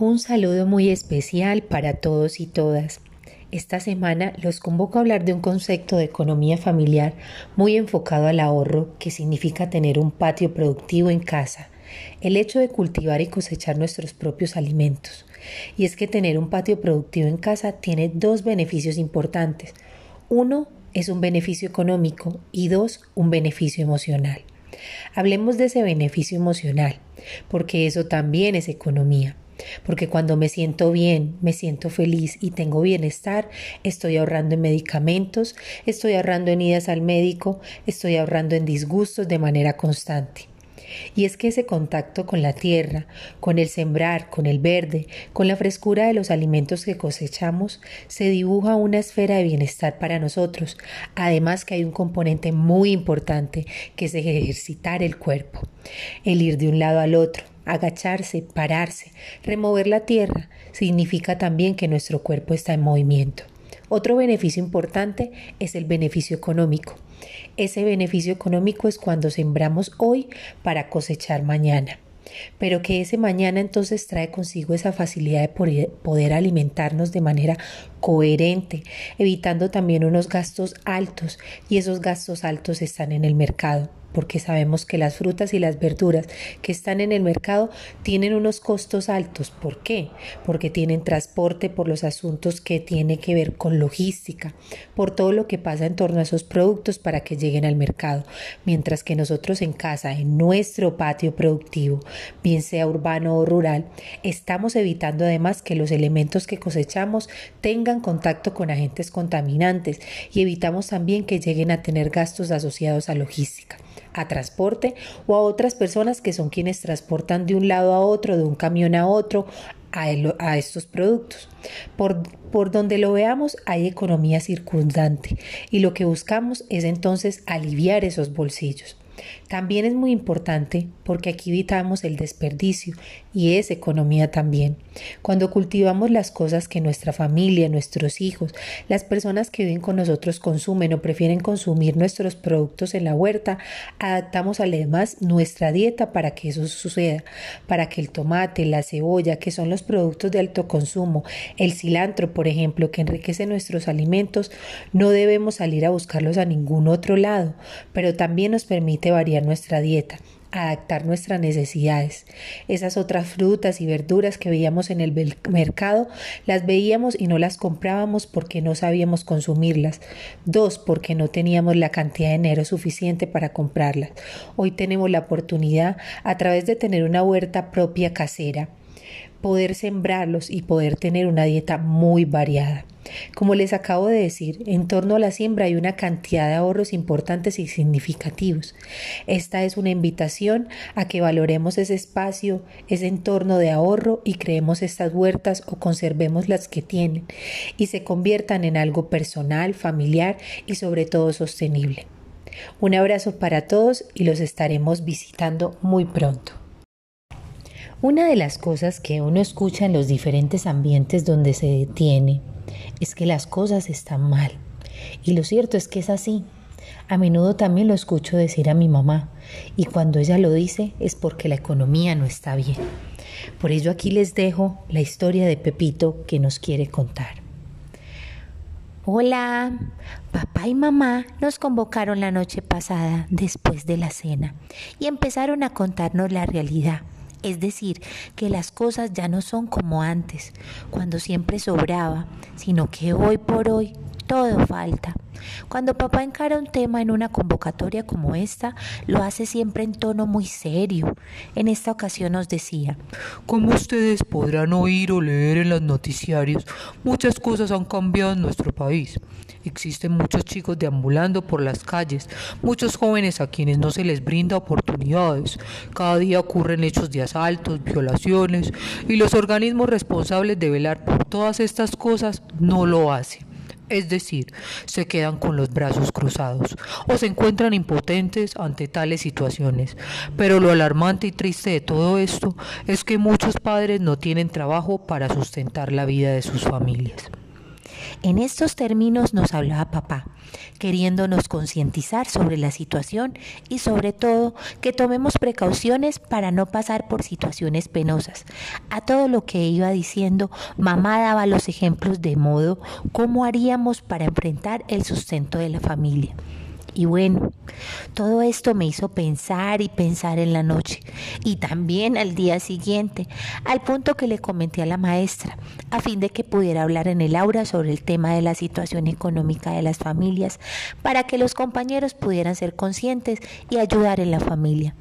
Un saludo muy especial para todos y todas. Esta semana los convoco a hablar de un concepto de economía familiar muy enfocado al ahorro, que significa tener un patio productivo en casa, el hecho de cultivar y cosechar nuestros propios alimentos. Y es que tener un patio productivo en casa tiene dos beneficios importantes. Uno es un beneficio económico y dos, un beneficio emocional. Hablemos de ese beneficio emocional, porque eso también es economía. Porque cuando me siento bien, me siento feliz y tengo bienestar, estoy ahorrando en medicamentos, estoy ahorrando en idas al médico, estoy ahorrando en disgustos de manera constante. Y es que ese contacto con la tierra, con el sembrar, con el verde, con la frescura de los alimentos que cosechamos, se dibuja una esfera de bienestar para nosotros. Además que hay un componente muy importante que es ejercitar el cuerpo, el ir de un lado al otro, agacharse, pararse, remover la tierra, significa también que nuestro cuerpo está en movimiento. Otro beneficio importante es el beneficio económico. Ese beneficio económico es cuando sembramos hoy para cosechar mañana pero que ese mañana entonces trae consigo esa facilidad de poder alimentarnos de manera coherente, evitando también unos gastos altos y esos gastos altos están en el mercado porque sabemos que las frutas y las verduras que están en el mercado tienen unos costos altos. ¿Por qué? Porque tienen transporte por los asuntos que tiene que ver con logística, por todo lo que pasa en torno a esos productos para que lleguen al mercado. Mientras que nosotros en casa, en nuestro patio productivo, bien sea urbano o rural, estamos evitando además que los elementos que cosechamos tengan contacto con agentes contaminantes y evitamos también que lleguen a tener gastos asociados a logística a transporte o a otras personas que son quienes transportan de un lado a otro, de un camión a otro, a, estos productos. Por, por donde lo veamos hay economía circundante y lo que buscamos es entonces aliviar esos bolsillos. También es muy importante porque aquí evitamos el desperdicio y es economía también. Cuando cultivamos las cosas que nuestra familia, nuestros hijos, las personas que viven con nosotros consumen o prefieren consumir nuestros productos en la huerta, adaptamos además nuestra dieta para que eso suceda, para que el tomate, la cebolla, que son los productos de alto consumo, el cilantro, por ejemplo, que enriquece nuestros alimentos, no debemos salir a buscarlos a ningún otro lado, pero también nos permite variar nuestra dieta adaptar nuestras necesidades. Esas otras frutas y verduras que veíamos en el mercado, las veíamos y no las comprábamos porque no sabíamos consumirlas. Dos, porque no teníamos la cantidad de dinero suficiente para comprarlas. Hoy tenemos la oportunidad, a través de tener una huerta propia casera, poder sembrarlos y poder tener una dieta muy variada. Como les acabo de decir, en torno a la siembra hay una cantidad de ahorros importantes y significativos. Esta es una invitación a que valoremos ese espacio, ese entorno de ahorro y creemos estas huertas o conservemos las que tienen y se conviertan en algo personal, familiar y sobre todo sostenible. Un abrazo para todos y los estaremos visitando muy pronto. Una de las cosas que uno escucha en los diferentes ambientes donde se detiene es que las cosas están mal. Y lo cierto es que es así. A menudo también lo escucho decir a mi mamá y cuando ella lo dice es porque la economía no está bien. Por ello aquí les dejo la historia de Pepito que nos quiere contar. Hola, papá y mamá nos convocaron la noche pasada después de la cena y empezaron a contarnos la realidad es decir, que las cosas ya no son como antes, cuando siempre sobraba, sino que hoy por hoy todo falta. Cuando papá encara un tema en una convocatoria como esta, lo hace siempre en tono muy serio. En esta ocasión nos decía, como ustedes podrán oír o leer en los noticiarios, muchas cosas han cambiado en nuestro país. Existen muchos chicos deambulando por las calles, muchos jóvenes a quienes no se les brinda oportunidades. Cada día ocurren hechos de asaltos, violaciones, y los organismos responsables de velar por todas estas cosas no lo hacen es decir, se quedan con los brazos cruzados o se encuentran impotentes ante tales situaciones. Pero lo alarmante y triste de todo esto es que muchos padres no tienen trabajo para sustentar la vida de sus familias. En estos términos nos hablaba papá, queriéndonos concientizar sobre la situación y sobre todo que tomemos precauciones para no pasar por situaciones penosas. A todo lo que iba diciendo, mamá daba los ejemplos de modo cómo haríamos para enfrentar el sustento de la familia. Y bueno, todo esto me hizo pensar y pensar en la noche y también al día siguiente, al punto que le comenté a la maestra, a fin de que pudiera hablar en el aula sobre el tema de la situación económica de las familias, para que los compañeros pudieran ser conscientes y ayudar en la familia.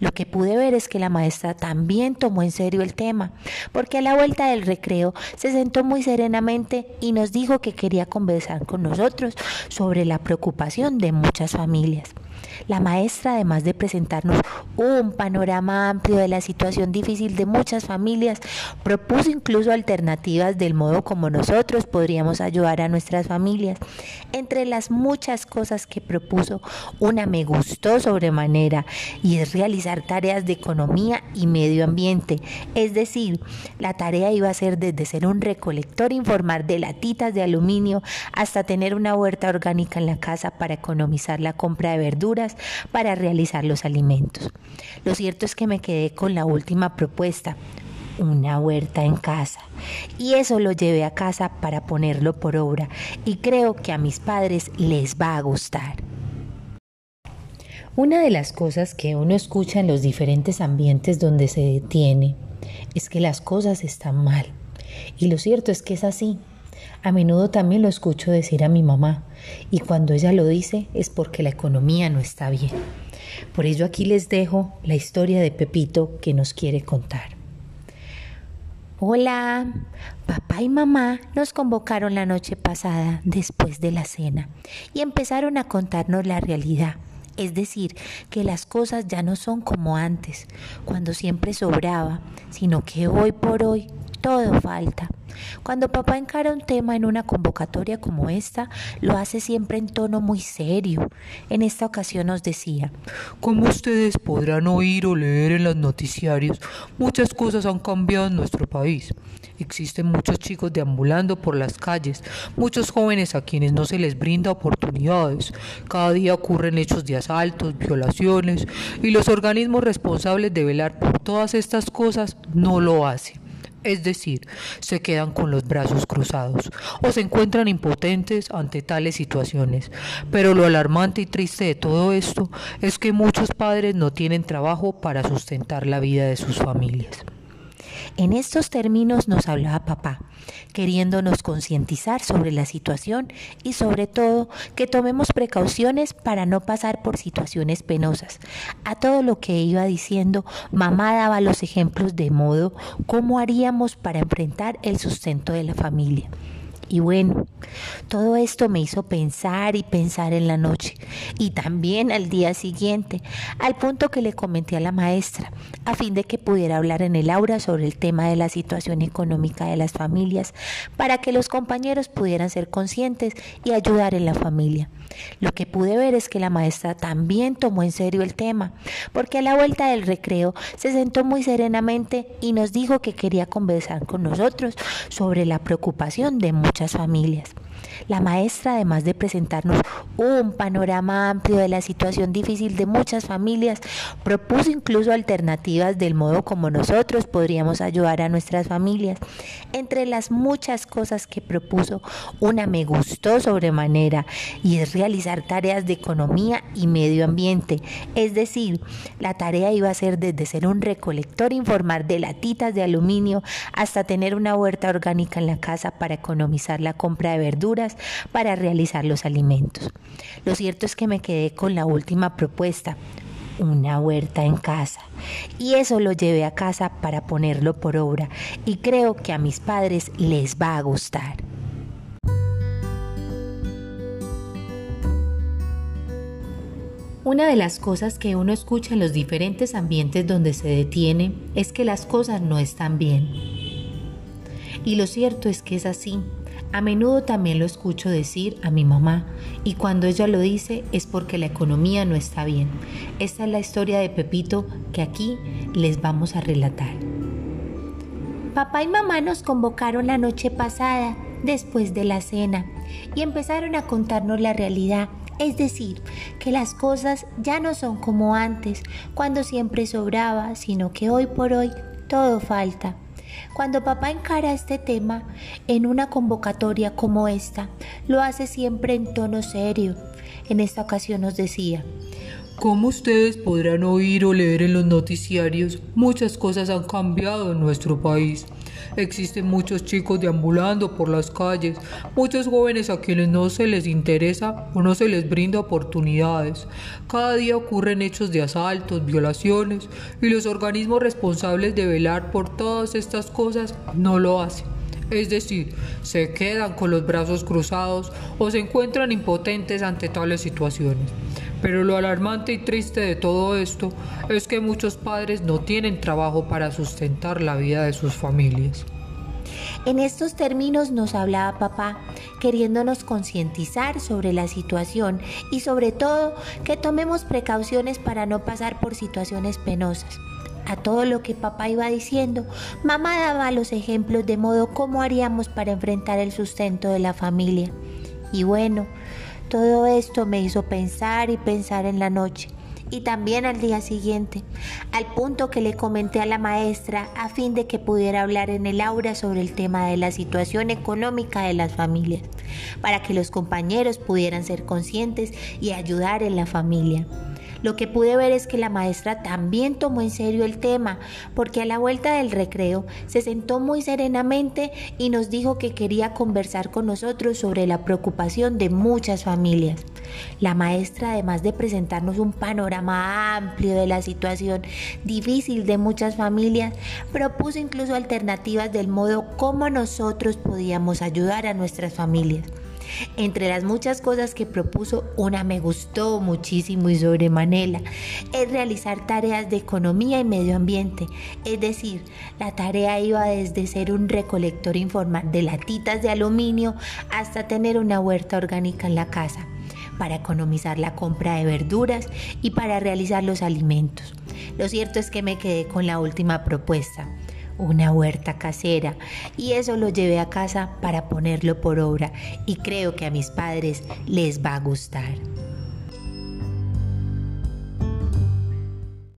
Lo que pude ver es que la maestra también tomó en serio el tema, porque a la vuelta del recreo se sentó muy serenamente y nos dijo que quería conversar con nosotros sobre la preocupación de muchas familias. La maestra, además de presentarnos un panorama amplio de la situación difícil de muchas familias, propuso incluso alternativas del modo como nosotros podríamos ayudar a nuestras familias. Entre las muchas cosas que propuso, una me gustó sobremanera y es realizar tareas de economía y medio ambiente. Es decir, la tarea iba a ser desde ser un recolector informar de latitas de aluminio hasta tener una huerta orgánica en la casa para economizar la compra de verduras para realizar los alimentos. Lo cierto es que me quedé con la última propuesta, una huerta en casa. Y eso lo llevé a casa para ponerlo por obra y creo que a mis padres les va a gustar. Una de las cosas que uno escucha en los diferentes ambientes donde se detiene es que las cosas están mal. Y lo cierto es que es así. A menudo también lo escucho decir a mi mamá y cuando ella lo dice es porque la economía no está bien. Por ello aquí les dejo la historia de Pepito que nos quiere contar. Hola, papá y mamá nos convocaron la noche pasada después de la cena y empezaron a contarnos la realidad. Es decir, que las cosas ya no son como antes, cuando siempre sobraba, sino que hoy por hoy todo falta. Cuando papá encara un tema en una convocatoria como esta, lo hace siempre en tono muy serio. En esta ocasión nos decía, Como ustedes podrán oír o leer en los noticiarios, muchas cosas han cambiado en nuestro país. Existen muchos chicos deambulando por las calles, muchos jóvenes a quienes no se les brinda oportunidades. Cada día ocurren hechos de asaltos, violaciones, y los organismos responsables de velar por todas estas cosas no lo hacen es decir, se quedan con los brazos cruzados o se encuentran impotentes ante tales situaciones. Pero lo alarmante y triste de todo esto es que muchos padres no tienen trabajo para sustentar la vida de sus familias. En estos términos nos hablaba papá, queriéndonos concientizar sobre la situación y sobre todo que tomemos precauciones para no pasar por situaciones penosas. A todo lo que iba diciendo, mamá daba los ejemplos de modo cómo haríamos para enfrentar el sustento de la familia. Y bueno, todo esto me hizo pensar y pensar en la noche y también al día siguiente, al punto que le comenté a la maestra, a fin de que pudiera hablar en el aula sobre el tema de la situación económica de las familias, para que los compañeros pudieran ser conscientes y ayudar en la familia. Lo que pude ver es que la maestra también tomó en serio el tema, porque a la vuelta del recreo se sentó muy serenamente y nos dijo que quería conversar con nosotros sobre la preocupación de muchas familias. La maestra, además de presentarnos un panorama amplio de la situación difícil de muchas familias, propuso incluso alternativas del modo como nosotros podríamos ayudar a nuestras familias. Entre las muchas cosas que propuso, una me gustó sobremanera y es realizar tareas de economía y medio ambiente. Es decir, la tarea iba a ser desde ser un recolector informar de latitas de aluminio hasta tener una huerta orgánica en la casa para economizar la compra de verduras para realizar los alimentos. Lo cierto es que me quedé con la última propuesta, una huerta en casa. Y eso lo llevé a casa para ponerlo por obra y creo que a mis padres les va a gustar. Una de las cosas que uno escucha en los diferentes ambientes donde se detiene es que las cosas no están bien. Y lo cierto es que es así. A menudo también lo escucho decir a mi mamá y cuando ella lo dice es porque la economía no está bien. Esta es la historia de Pepito que aquí les vamos a relatar. Papá y mamá nos convocaron la noche pasada después de la cena y empezaron a contarnos la realidad. Es decir, que las cosas ya no son como antes, cuando siempre sobraba, sino que hoy por hoy todo falta. Cuando papá encara este tema en una convocatoria como esta, lo hace siempre en tono serio. En esta ocasión nos decía, como ustedes podrán oír o leer en los noticiarios, muchas cosas han cambiado en nuestro país. Existen muchos chicos deambulando por las calles, muchos jóvenes a quienes no se les interesa o no se les brinda oportunidades. Cada día ocurren hechos de asaltos, violaciones y los organismos responsables de velar por todas estas cosas no lo hacen. Es decir, se quedan con los brazos cruzados o se encuentran impotentes ante tales situaciones. Pero lo alarmante y triste de todo esto es que muchos padres no tienen trabajo para sustentar la vida de sus familias. En estos términos nos hablaba papá, queriéndonos concientizar sobre la situación y sobre todo que tomemos precauciones para no pasar por situaciones penosas. A todo lo que papá iba diciendo, mamá daba los ejemplos de modo cómo haríamos para enfrentar el sustento de la familia. Y bueno, todo esto me hizo pensar y pensar en la noche y también al día siguiente, al punto que le comenté a la maestra a fin de que pudiera hablar en el aula sobre el tema de la situación económica de las familias, para que los compañeros pudieran ser conscientes y ayudar en la familia. Lo que pude ver es que la maestra también tomó en serio el tema, porque a la vuelta del recreo se sentó muy serenamente y nos dijo que quería conversar con nosotros sobre la preocupación de muchas familias. La maestra, además de presentarnos un panorama amplio de la situación difícil de muchas familias, propuso incluso alternativas del modo cómo nosotros podíamos ayudar a nuestras familias. Entre las muchas cosas que propuso, una me gustó muchísimo y sobremanera, es realizar tareas de economía y medio ambiente. Es decir, la tarea iba desde ser un recolector informal de latitas de aluminio hasta tener una huerta orgánica en la casa para economizar la compra de verduras y para realizar los alimentos. Lo cierto es que me quedé con la última propuesta una huerta casera y eso lo llevé a casa para ponerlo por obra y creo que a mis padres les va a gustar.